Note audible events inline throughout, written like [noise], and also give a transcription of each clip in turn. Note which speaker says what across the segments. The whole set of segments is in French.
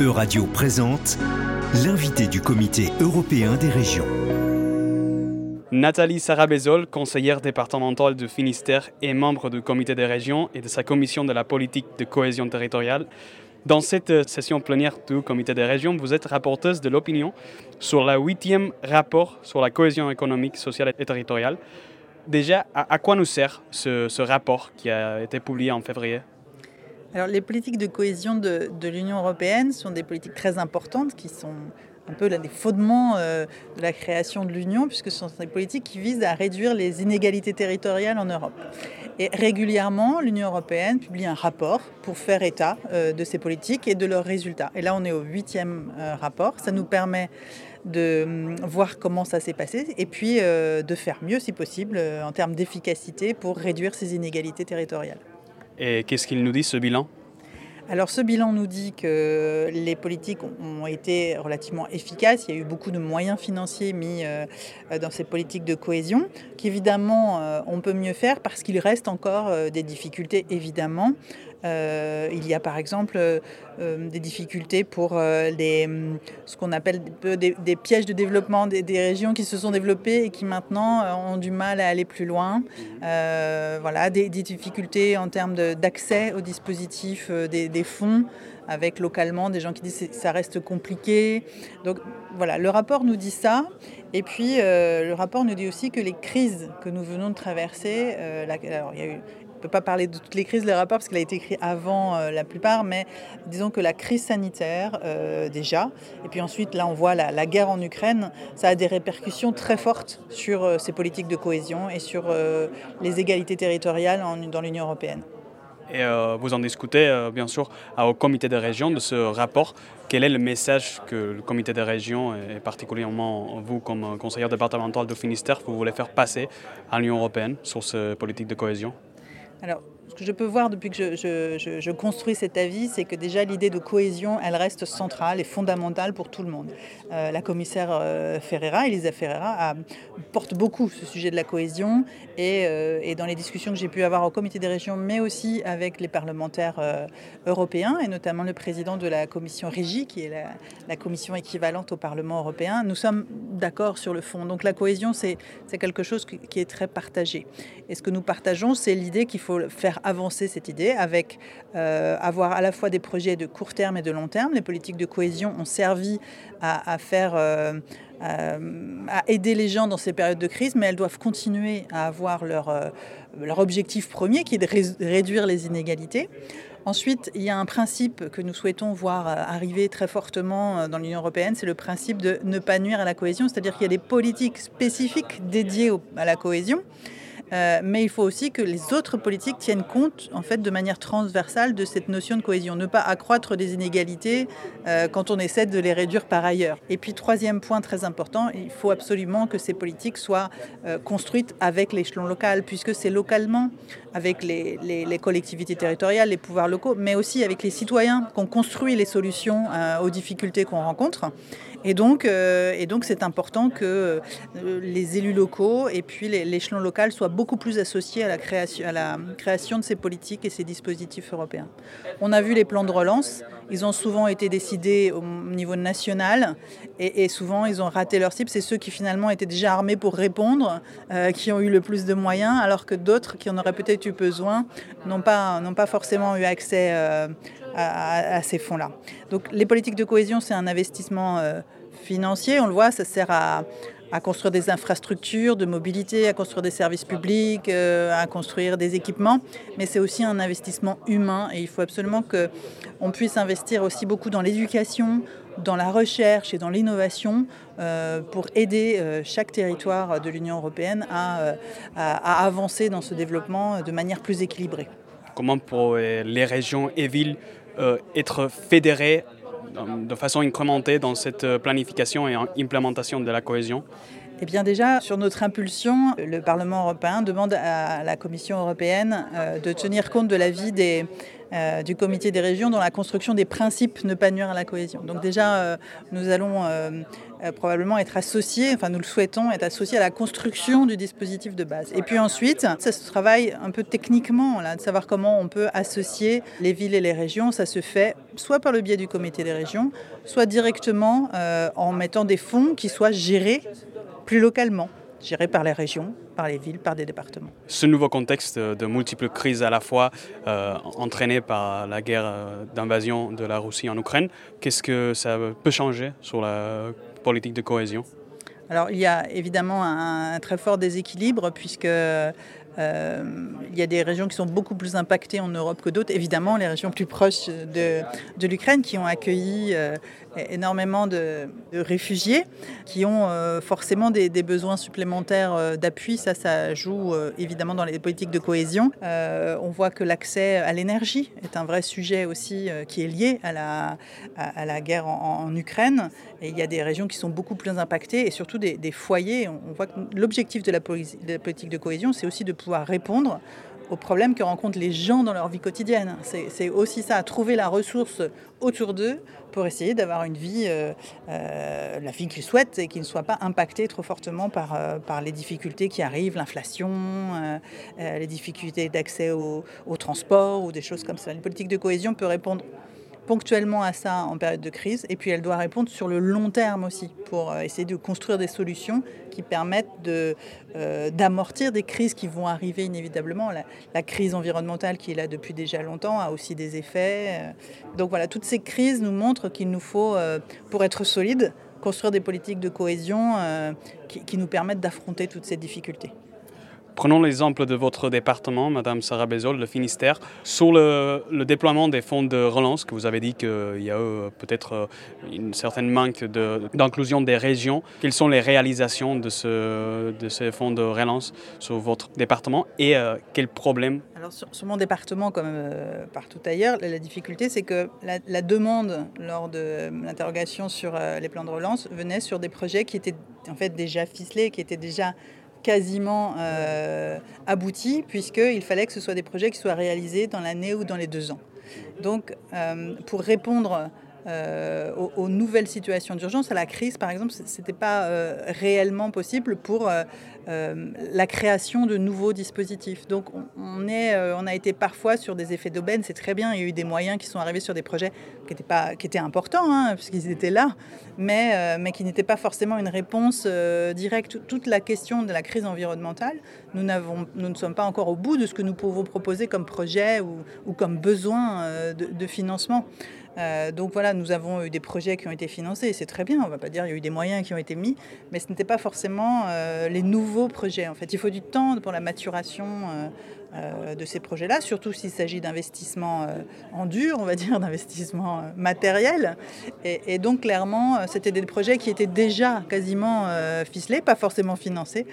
Speaker 1: Euradio présente l'invité du Comité européen des régions.
Speaker 2: Nathalie Sarabezol, conseillère départementale de Finistère et membre du Comité des régions et de sa commission de la politique de cohésion territoriale. Dans cette session plénière du Comité des régions, vous êtes rapporteuse de l'opinion sur le huitième rapport sur la cohésion économique, sociale et territoriale. Déjà, à, quoi nous sert ce rapport qui a été publié en février?
Speaker 3: Alors, les politiques de cohésion de, l'Union européenne sont des politiques très importantes qui sont un peu des fondements euh, de la création de l'Union, puisque ce sont des politiques qui visent à réduire les inégalités territoriales en Europe. Et régulièrement, l'Union européenne publie un rapport pour faire état euh, de ces politiques et de leurs résultats. Et là, on est au huitième euh, rapport. Ça nous permet de hum, voir comment ça s'est passé et puis de faire mieux, si possible, en termes d'efficacité pour réduire ces inégalités territoriales.
Speaker 2: Et qu'est-ce qu'il nous dit ce bilan?
Speaker 3: Alors ce bilan nous dit que les politiques ont été relativement efficaces. Il y a eu beaucoup de moyens financiers mis euh, dans ces politiques de cohésion, qu'évidemment euh, on peut mieux faire parce qu'il reste encore euh, des difficultés évidemment. Euh, il y a par exemple euh, des difficultés pour euh, ce qu'on appelle des, pièges de développement des, régions qui se sont développées et qui maintenant ont du mal à aller plus loin. voilà, des, difficultés en termes d'accès aux dispositifs des, fonds avec localement des gens qui disent que ça reste compliqué. Donc voilà, le rapport nous dit ça. Et puis le rapport nous dit aussi que les crises que nous venons de traverser, alors il y a eu ne peut pas parler de toutes les crises, les rapports, parce qu'il a été écrit avant euh, la plupart, mais disons que la crise sanitaire, euh, déjà, et puis ensuite, là, on voit la, guerre en Ukraine, ça a des répercussions très fortes sur euh, ces politiques de cohésion et sur les égalités territoriales dans l'Union européenne.
Speaker 2: Et vous en discutez, bien sûr, au comité des régions de ce rapport. Quel est le message que le comité des régions, et particulièrement vous comme conseillère départementale de Finistère, vous voulez faire passer à l'Union européenne sur ces politiques de cohésion?
Speaker 3: Alors, ce que je peux voir depuis que je, construis cet avis, c'est que déjà l'idée de cohésion, elle reste centrale et fondamentale pour tout le monde. Euh, la commissaire euh, Ferreira, Elisa Ferreira, porte beaucoup ce sujet de la cohésion euh, et, dans les discussions que j'ai pu avoir au comité des régions, mais aussi avec les parlementaires européens et notamment le président de la commission Régie, qui est la, commission équivalente au Parlement européen, nous sommes d'accord sur le fond. Donc la cohésion, c'est quelque chose qui est très partagé. Et ce que nous partageons, c'est l'idée qu'il faut faire avancer cette idée avec euh, avoir à la fois des projets de court terme et de long terme. Les politiques de cohésion ont servi à, euh, euh, aider les gens dans ces périodes de crise, mais elles doivent continuer à avoir leur, leur objectif premier, qui est de réduire les inégalités. Ensuite, il y a un principe que nous souhaitons voir arriver très fortement dans l'Union européenne, c'est le principe de ne pas nuire à la cohésion, c'est-à-dire qu'il y a des politiques spécifiques dédiées à la cohésion. Euh, mais il faut aussi que les autres politiques tiennent compte, en fait, de manière transversale de cette notion de cohésion. Ne pas accroître des inégalités euh, quand on essaie de les réduire par ailleurs. Et puis, troisième point très important, il faut absolument que ces politiques soient euh, construites avec l'échelon local, puisque c'est localement, avec les, collectivités territoriales, les pouvoirs locaux, mais aussi avec les citoyens qu'on construit les solutions aux difficultés qu'on rencontre. Et donc, et donc, c'est important que les élus locaux et puis l'échelon local soient plus associés à la, création, de ces politiques et ces dispositifs européens. On a vu les plans de relance, ils ont souvent été décidés au niveau national et, souvent ils ont raté leur cible. C'est ceux qui finalement étaient déjà armés pour répondre, euh, qui ont eu le plus de moyens, alors que d'autres qui en auraient peut-être eu besoin n'ont pas, pas forcément eu accès euh, à, ces fonds-là. Donc les politiques de cohésion, c'est un investissement euh, financier, on le voit, ça sert à à construire des infrastructures de mobilité, à construire des services publics, euh, à construire des équipements, mais c'est aussi un investissement humain et il faut absolument qu'on puisse investir aussi beaucoup dans l'éducation, dans la recherche et dans l'innovation euh, pour aider euh, chaque territoire de l'Union européenne à, à, avancer dans ce développement de manière plus équilibrée.
Speaker 2: Comment pour les régions et villes être fédérées de façon incrémentée dans cette euh, planification et implémentation de la cohésion
Speaker 3: eh bien déjà, sur notre impulsion, le Parlement européen demande à la Commission européenne euh, de tenir compte de l'avis des, du comité des régions dans la construction des principes ne pas nuire à la cohésion. Donc déjà, nous allons probablement être associés, enfin nous le souhaitons, être associés à la construction du dispositif de base. Et puis ensuite, ça se travaille un peu techniquement, là, de savoir comment on peut associer les villes et les régions. Ça se fait soit par le biais du comité des régions, soit directement en mettant des fonds qui soient gérés plus localement géré par les régions, par les villes, par des départements.
Speaker 2: Ce nouveau contexte de multiples crises à la fois euh, entraînées par la guerre euh, d'invasion de la Russie en Ukraine, qu'est-ce que ça peut changer sur la politique de cohésion?
Speaker 3: Alors il y a évidemment un, très fort déséquilibre puisque euh, il y a des régions qui sont beaucoup plus impactées en Europe que d'autres. Évidemment, les régions plus proches de, l'Ukraine qui ont accueilli énormément de, réfugiés qui ont euh, forcément des, besoins supplémentaires euh, d'appui. Ça, ça joue euh, évidemment dans les politiques de cohésion. on voit que l'accès à l'énergie est un vrai sujet aussi qui est lié à la, guerre en, Ukraine. Et il y a des régions qui sont beaucoup plus impactées et surtout des, foyers. On, voit que l'objectif de la politique de cohésion, c'est aussi de pouvoir répondre aux problèmes que rencontrent les gens dans leur vie quotidienne. C'est aussi ça, trouver la ressource autour d'eux pour essayer d'avoir une vie, euh, euh, la vie qu'ils souhaitent et qui ne soit pas impactée trop fortement par, euh, par les difficultés qui arrivent, l'inflation, les difficultés d'accès au, au, transport ou des choses comme ça. Une politique de cohésion peut répondre ponctuellement à ça en période de crise, et puis elle doit répondre sur le long terme aussi, pour euh, essayer de construire des solutions qui permettent euh, d'amortir des crises qui vont arriver inévitablement. La, crise environnementale qui est là depuis déjà longtemps a aussi des effets. Euh. Donc voilà, toutes ces crises nous montrent qu'il nous faut, pour être solide, construire des politiques de cohésion qui nous permettent d'affronter toutes ces difficultés.
Speaker 2: Prenons l'exemple de votre département, Madame Sarah Bézol, le Finistère. Sur le, déploiement des fonds de relance, que vous avez dit qu'il y a euh, peut-être euh, une certaine manque d'inclusion des régions, quelles sont les réalisations de, de ces fonds de relance sur votre département et euh, quels problèmes?
Speaker 3: Alors sur, mon département, comme partout ailleurs, la, difficulté c'est que la, la, demande lors de l'interrogation sur les plans de relance venait sur des projets qui étaient en fait déjà ficelés, qui étaient déjà quasiment euh, abouti, puisqu'il fallait que ce soit des projets qui soient réalisés dans l'année ou dans les deux ans. Donc, euh, pour répondre euh, aux, nouvelles situations d'urgence, à la crise par exemple, ce n'était pas réellement possible pour euh, la création de nouveaux dispositifs. Donc on, est, euh, on a été parfois sur des effets d'aubaine, c'est très bien, il y a eu des moyens qui sont arrivés sur des projets qui étaient, pas, qui étaient importants, hein, puisqu'ils étaient là, mais, euh, mais qui n'étaient pas forcément une réponse directe. Toute la question de la crise environnementale, nous, nous ne sommes pas encore au bout de ce que nous pouvons proposer comme projet ou, ou comme besoin de financement. Euh, donc voilà, nous avons eu des projets qui ont été financés, c'est très bien, on ne va pas dire qu'il y a eu des moyens qui ont été mis, mais ce n'était pas forcément euh, les nouveaux projets. En fait, il faut du temps pour la maturation euh, de ces projets-là, surtout s'il s'agit d'investissements en dur, on va dire, [laughs] d'investissements matériels. Et, donc clairement, c'était des projets qui étaient déjà quasiment ficelés, pas forcément financés,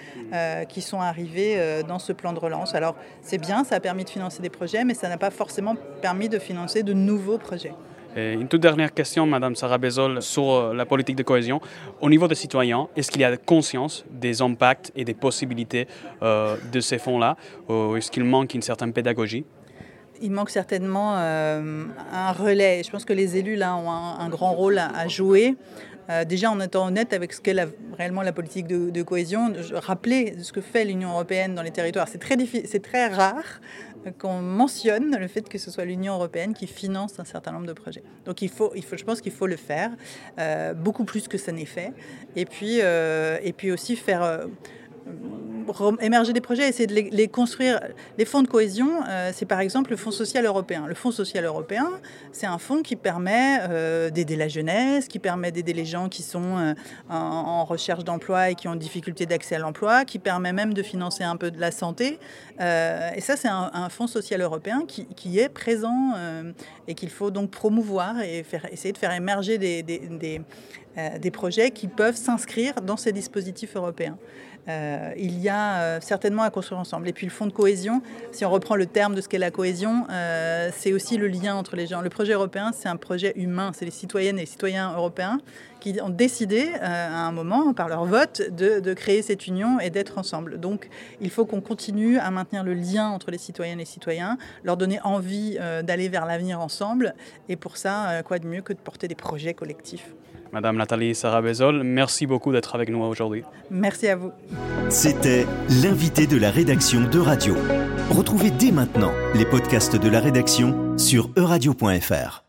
Speaker 3: qui sont arrivés dans ce plan de relance. Alors c'est bien, ça a permis de financer des projets, mais ça n'a pas forcément permis de financer de nouveaux projets
Speaker 2: une toute dernière question, Madame Sarah Bézol, sur euh, la politique de cohésion. Au niveau des citoyens, est-ce qu'il y a conscience des impacts et des possibilités euh, de ces fonds-là? Est-ce qu'il manque une certaine pédagogie?
Speaker 3: Il manque certainement euh, un relais. Je pense que les élus là ont un, grand rôle à, jouer. déjà en étant honnête avec ce qu'est réellement la politique de, cohésion, rappeler ce que fait l'Union européenne dans les territoires. C'est très rare qu'on mentionne le fait que ce soit l'Union européenne qui finance un certain nombre de projets. Donc il faut, je pense qu'il faut le faire, euh, beaucoup plus que ça n'est fait. Et puis, euh, aussi faire... Euh, émerger des projets, essayer de les, construire. Les fonds de cohésion, euh, c'est par exemple le Fonds social européen. Le Fonds social européen, c'est un fonds qui permet euh, d'aider la jeunesse, qui permet d'aider les gens qui sont euh, en, recherche d'emploi et qui ont difficulté d'accès à l'emploi, qui permet même de financer un peu de la santé. et ça, c'est un, fonds social européen qui, est présent et qu'il faut donc promouvoir et essayer de faire émerger des projets qui peuvent s'inscrire dans ces dispositifs européens. Euh, il y a euh, certainement à construire ensemble. Et puis le fonds de cohésion, si on reprend le terme de ce qu'est la cohésion, euh, c'est aussi le lien entre les gens. Le projet européen, c'est un projet humain. C'est les citoyennes et les citoyens européens qui ont décidé à un moment, par leur vote, de, de créer cette union et d'être ensemble. Donc il faut qu'on continue à maintenir le lien entre les citoyennes et les citoyens, leur donner envie d'aller vers l'avenir ensemble. Et pour ça, quoi de mieux que de porter des projets collectifs.
Speaker 2: Madame Nathalie Sarabezol, merci beaucoup d'être avec nous aujourd'hui.
Speaker 3: Merci à vous.
Speaker 1: C'était l'invité de la rédaction de Radio. Retrouvez dès maintenant les podcasts de la rédaction sur euradio.fr.